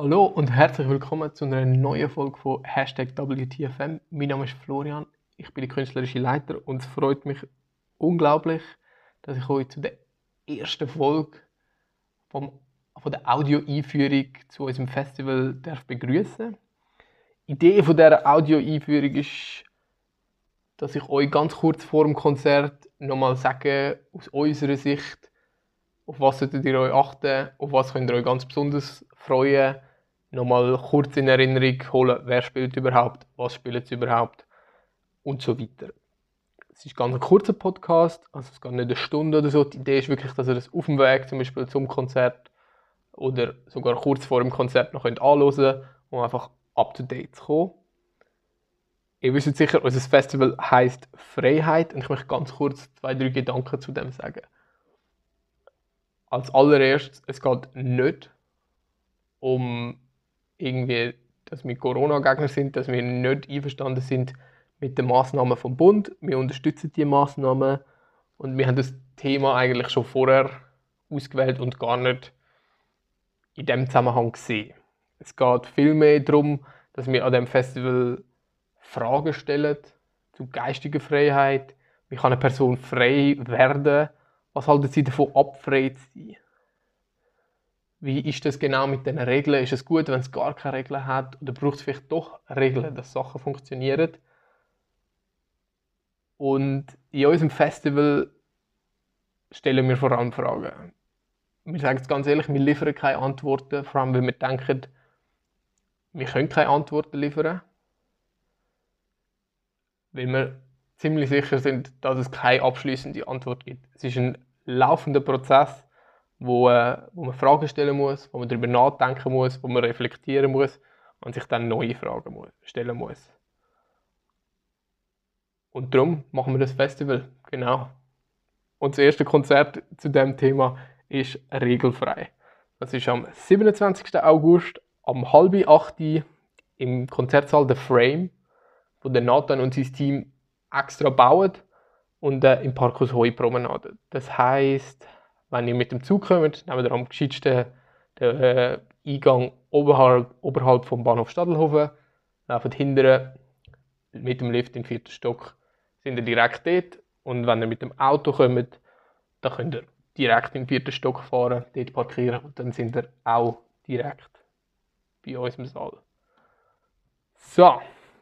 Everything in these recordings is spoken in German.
Hallo und herzlich willkommen zu einer neuen Folge von Hashtag WTFM. Mein Name ist Florian, ich bin der künstlerische Leiter und es freut mich unglaublich, dass ich euch zu der ersten Folge vom, von der Audio-Einführung zu unserem Festival darf. Die Idee von dieser Audio-Einführung ist, dass ich euch ganz kurz vor dem Konzert nochmal sage, aus unserer Sicht, auf was solltet ihr euch achten, auf was könnt ihr euch ganz besonders freuen, nochmal kurz in Erinnerung holen, wer spielt überhaupt, was spielt sie überhaupt und so weiter. Es ist ganz ein kurzer Podcast, also es geht nicht eine Stunde oder so. Die Idee ist wirklich, dass ihr das auf dem Weg zum Beispiel zum Konzert oder sogar kurz vor dem Konzert noch könnt anhören könnt, um einfach up to date zu kommen. Ihr wisst sicher, unser Festival heißt Freiheit und ich möchte ganz kurz zwei, drei Gedanken zu dem sagen. Als allererstes, es geht nicht um irgendwie, dass wir Corona-Gegner sind, dass wir nicht einverstanden sind mit den Maßnahmen vom Bund. Wir unterstützen die Maßnahmen und wir haben das Thema eigentlich schon vorher ausgewählt und gar nicht in dem Zusammenhang gesehen. Es geht vielmehr darum, dass wir an dem Festival Fragen stellen zu geistiger Freiheit. Wie kann eine Person frei werden? Was halten sie davon ab, frei zu sein? Wie ist das genau mit den Regeln? Ist es gut, wenn es gar keine Regeln hat? Oder braucht es vielleicht doch Regeln, dass Sachen funktionieren? Und in unserem Festival stellen wir vor allem Fragen. Wir sagen es ganz ehrlich, wir liefern keine Antworten, vor allem weil wir denken, wir können keine Antworten liefern. Weil wir ziemlich sicher sind, dass es keine abschließende Antwort gibt. Es ist ein laufender Prozess, wo, äh, wo man Fragen stellen muss, wo man darüber nachdenken muss, wo man reflektieren muss und sich dann neue Fragen muss, stellen muss. Und darum machen wir das Festival, genau. Und das erste Konzert zu dem Thema ist regelfrei. Das ist am 27. August um halb acht im Konzertsaal The Frame, wo der Nathan und sein Team extra bauen und äh, im Parkhaus Heu Promenade. Das heißt, wenn ihr mit dem Zug kommt, nehmt ihr am gescheitsten den äh, Eingang oberhalb, oberhalb vom Bahnhof Stadelhofen, lauft hinterher mit dem Lift im vierten Stock, sind ihr direkt dort und wenn ihr mit dem Auto kommt, dann könnt ihr direkt im vierten Stock fahren, dort parkieren und dann sind ihr auch direkt bei uns im Saal. So,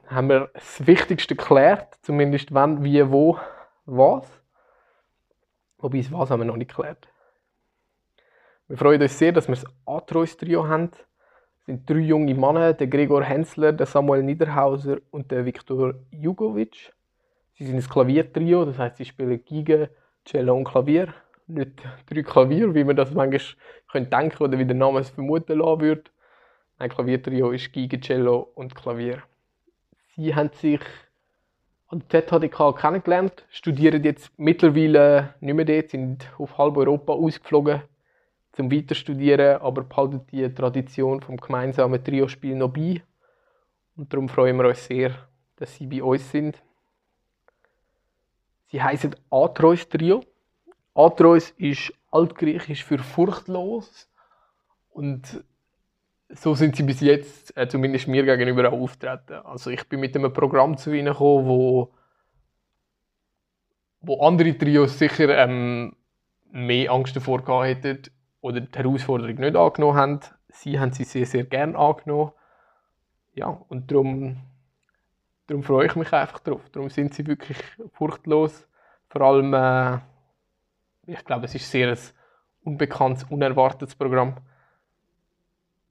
haben wir das Wichtigste geklärt, zumindest wann, wie, wo, was. Wobei das was haben wir noch nicht geklärt. Wir freuen uns sehr, dass wir das Atreus-Trio haben. Es sind drei junge Männer, der Gregor Hensler, der Samuel Niederhauser und der Viktor Jugovic. Sie sind ein Klaviertrio, das heißt, sie spielen Geige, Cello und Klavier. Nicht drei Klavier, wie man das manchmal denken könnte oder wie der Name es vermuten lassen würde. Ein Klaviertrio ist Geige, Cello und Klavier. Sie haben sich an der ZHDK kennengelernt, studieren jetzt mittlerweile nicht mehr dort, sind auf halb Europa ausgeflogen zum Weiterstudieren, aber behalten die Tradition vom gemeinsamen Trio-Spiel noch bei. Und darum freuen wir uns sehr, dass sie bei uns sind. Sie heißen Atreus Trio. Atreus ist altgriechisch für furchtlos und so sind sie bis jetzt, äh, zumindest mir gegenüber, auch auftreten. Also ich bin mit einem Programm zu ihnen gekommen, wo, wo andere Trios sicher ähm, mehr Angst davor gehabt hätten oder die Herausforderung nicht angenommen haben. Sie haben sie sehr, sehr gerne angenommen. Ja, und darum, darum freue ich mich einfach drauf. Darum sind sie wirklich furchtlos. Vor allem, äh, ich glaube, es ist sehr ein unbekanntes, unerwartetes Programm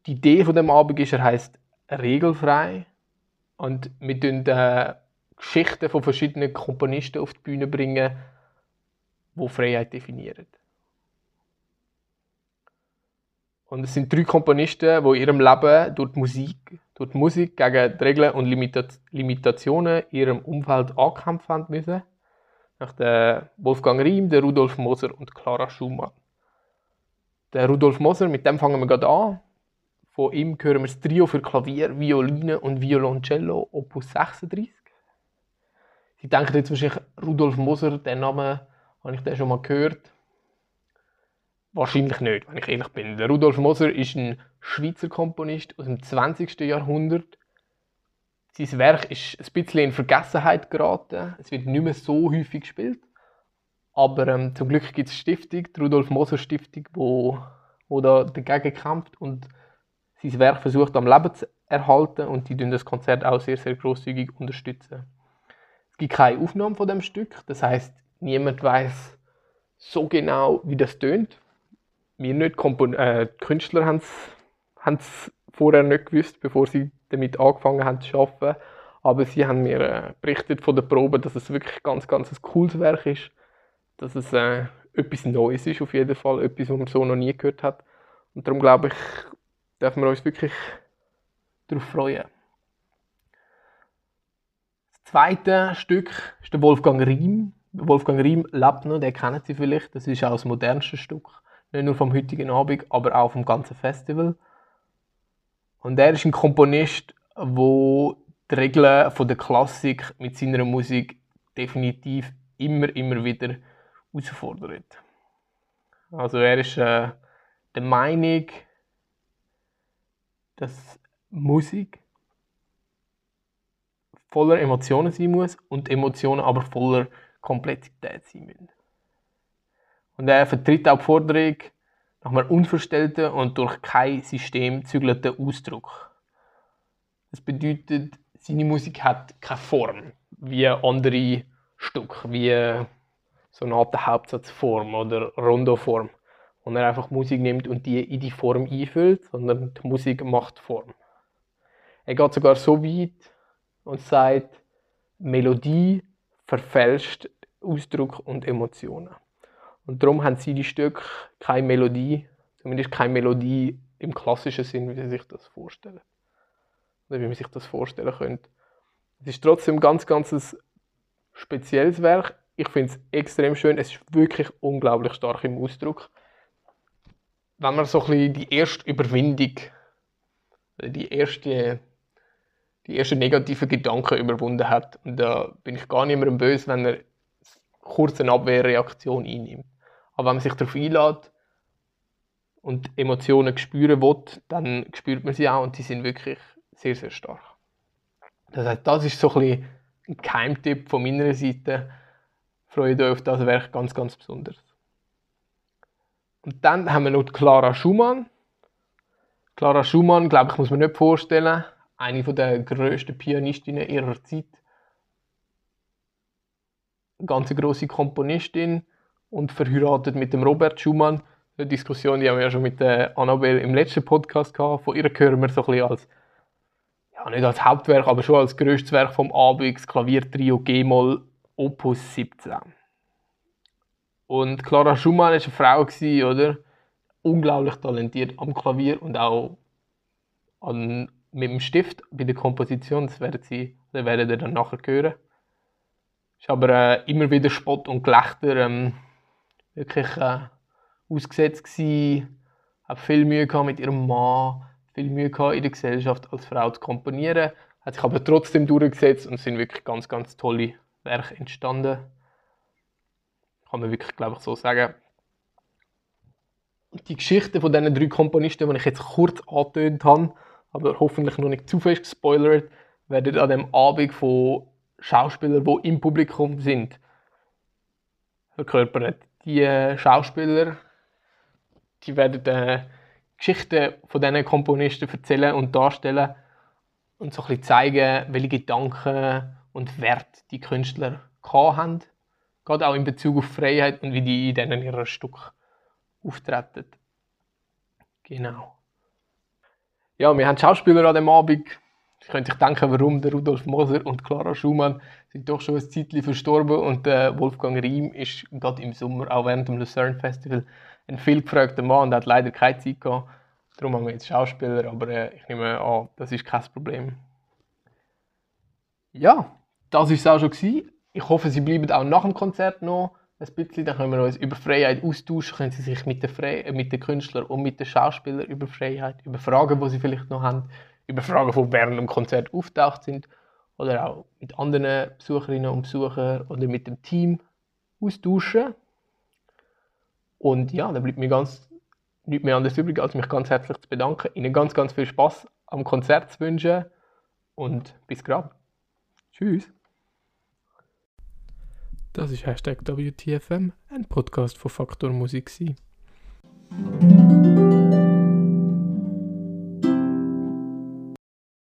die Idee von dem Abend ist, er heißt regelfrei und wir bringen äh, Geschichten von verschiedenen Komponisten auf die Bühne bringen, wo Freiheit definieren. Und es sind drei Komponisten, die in ihrem Leben durch die Musik, durch die Musik gegen die Regeln und Limitationen in ihrem Umfeld angekämpft haben müssen. Nach der Wolfgang Riem, der Rudolf Moser und Clara Schumann. Der Rudolf Moser, mit dem fangen wir gerade an. Von ihm hören wir das Trio für Klavier, Violine und Violoncello, Opus 36. Sie denken jetzt wahrscheinlich Rudolf Moser, den Namen habe ich den schon mal gehört. Wahrscheinlich nicht, wenn ich ehrlich bin. Der Rudolf Moser ist ein Schweizer Komponist aus dem 20. Jahrhundert. Sein Werk ist ein bisschen in Vergessenheit geraten. Es wird nicht mehr so häufig gespielt. Aber ähm, zum Glück gibt es eine Stiftung, die Rudolf Moser Stiftung, wo, wo da dagegen kämpft und sein Werk versucht am Leben zu erhalten und die das Konzert auch sehr, sehr großzügig unterstützen. Es gibt keine Aufnahme von dem Stück, das heißt, niemand weiß so genau, wie das tönt wir nicht, Kompon äh, die Künstler haben es vorher nicht gewusst, bevor sie damit angefangen haben zu arbeiten. Aber sie haben mir äh, berichtet von der Probe, dass es wirklich ganz, ganz ein cooles Werk ist. Dass es äh, etwas Neues ist, auf jeden Fall. Etwas, was man so noch nie gehört hat. Und darum glaube ich, dürfen wir uns wirklich darauf freuen. Das zweite Stück ist der Wolfgang Riem. Wolfgang Riem lebt noch, den kennen Sie vielleicht. Das ist auch das modernste Stück nicht nur vom heutigen Abend, aber auch vom ganzen Festival. Und er ist ein Komponist, wo die Regeln von der Klassik mit seiner Musik definitiv immer, immer wieder herausfordert. Also er ist äh, der Meinung, dass Musik voller Emotionen sein muss und Emotionen aber voller Komplexität sein müssen. Und er vertritt auch die Forderung nach einem unverstellten und durch kein System gezügelten Ausdruck. Das bedeutet, seine Musik hat keine Form, wie andere Stücke, wie Sonate Hauptsatzform oder Rondoform, wo er einfach Musik nimmt und die in die Form einfüllt, sondern die Musik macht Form. Er geht sogar so weit und sagt, Melodie verfälscht Ausdruck und Emotionen. Und darum haben sie die Stücke keine Melodie, zumindest keine Melodie im klassischen Sinn, wie sie sich das vorstellen. Oder wie man sich das vorstellen könnte. Es ist trotzdem ganz, ganz ein spezielles Werk. Ich finde es extrem schön. Es ist wirklich unglaublich stark im Ausdruck. Wenn man so ein bisschen die erste Überwindung, die erste, die ersten negativen Gedanken überwunden hat, und da bin ich gar nicht mehr böse, wenn er kurz eine Abwehrreaktion einnimmt. Aber wenn man sich darauf einlädt und Emotionen spüren will, dann spürt man sie auch und die sind wirklich sehr, sehr stark. Das heißt, das ist so ein, ein Geheimtipp von meiner Seite. Freut euch auf das Werk ganz, ganz besonders. Und dann haben wir noch Clara Schumann. Clara Schumann, glaube ich, muss man nicht vorstellen. Eine der grössten Pianistinnen ihrer Zeit. Eine ganz grosse Komponistin und verheiratet mit dem Robert Schumann. Eine Diskussion, die haben wir ja schon mit der Annabelle im letzten Podcast gehabt. Von ihr hören wir so ein bisschen als, ja, nicht als Hauptwerk, aber schon als grösstes Werk vom Abend, das Klaviertrio G-Moll Opus 17. Und Clara Schumann war eine Frau, gewesen, oder? Unglaublich talentiert am Klavier und auch an, mit dem Stift bei der Komposition. Das werden Sie, das werdet ihr dann nachher hören. War aber äh, immer wieder Spott und Gelächter ähm, wirklich äh, ausgesetzt gewesen, habe viel Mühe mit ihrem Mann, viel Mühe gehabt in der Gesellschaft als Frau zu komponieren, hat sich aber trotzdem durchgesetzt und sind wirklich ganz, ganz tolle Werke entstanden. Kann man wirklich, glaube ich, so sagen. Die Geschichte von diesen drei Komponisten, die ich jetzt kurz angetönt habe, aber hoffentlich noch nicht zu fest gespoilert, werden an dem Abend von Schauspielern, die im Publikum sind, verkörpert die äh, Schauspieler, die werden äh, Geschichten von diesen Komponisten erzählen und darstellen und so ein bisschen zeigen, welche Gedanken und Werte die Künstler haben. Gerade auch in Bezug auf Freiheit und wie die in denen ihrem Stück auftreten. Genau. Ja, wir haben Schauspieler an dem Abend ich könnte sich denken, warum der Rudolf Moser und Clara Schumann sind doch schon ein Zeitchen verstorben und äh, Wolfgang Riem ist gerade im Sommer, auch während dem Lucerne Festival, ein viel gefragter Mann und hat leider keine Zeit gehabt. Darum haben wir jetzt Schauspieler, aber äh, ich nehme an, das ist kein Problem. Ja, das war es auch schon. Gewesen. Ich hoffe, Sie bleiben auch nach dem Konzert noch ein bisschen. Dann können wir uns über Freiheit austauschen. Können Sie sich mit den, Fre äh, mit den Künstlern und mit den Schauspielern über Freiheit, über Fragen, die Sie vielleicht noch haben, über Fragen, die während dem Konzert auftaucht sind oder auch mit anderen Besucherinnen und Besuchern oder mit dem Team austauschen. Und ja, da bleibt mir ganz nichts mehr anderes übrig, als mich ganz herzlich zu bedanken, Ihnen ganz, ganz viel Spaß am Konzert zu wünschen und bis gerade. Tschüss. Das ist Hashtag WTFM, ein Podcast von Faktor Musik. gewesen.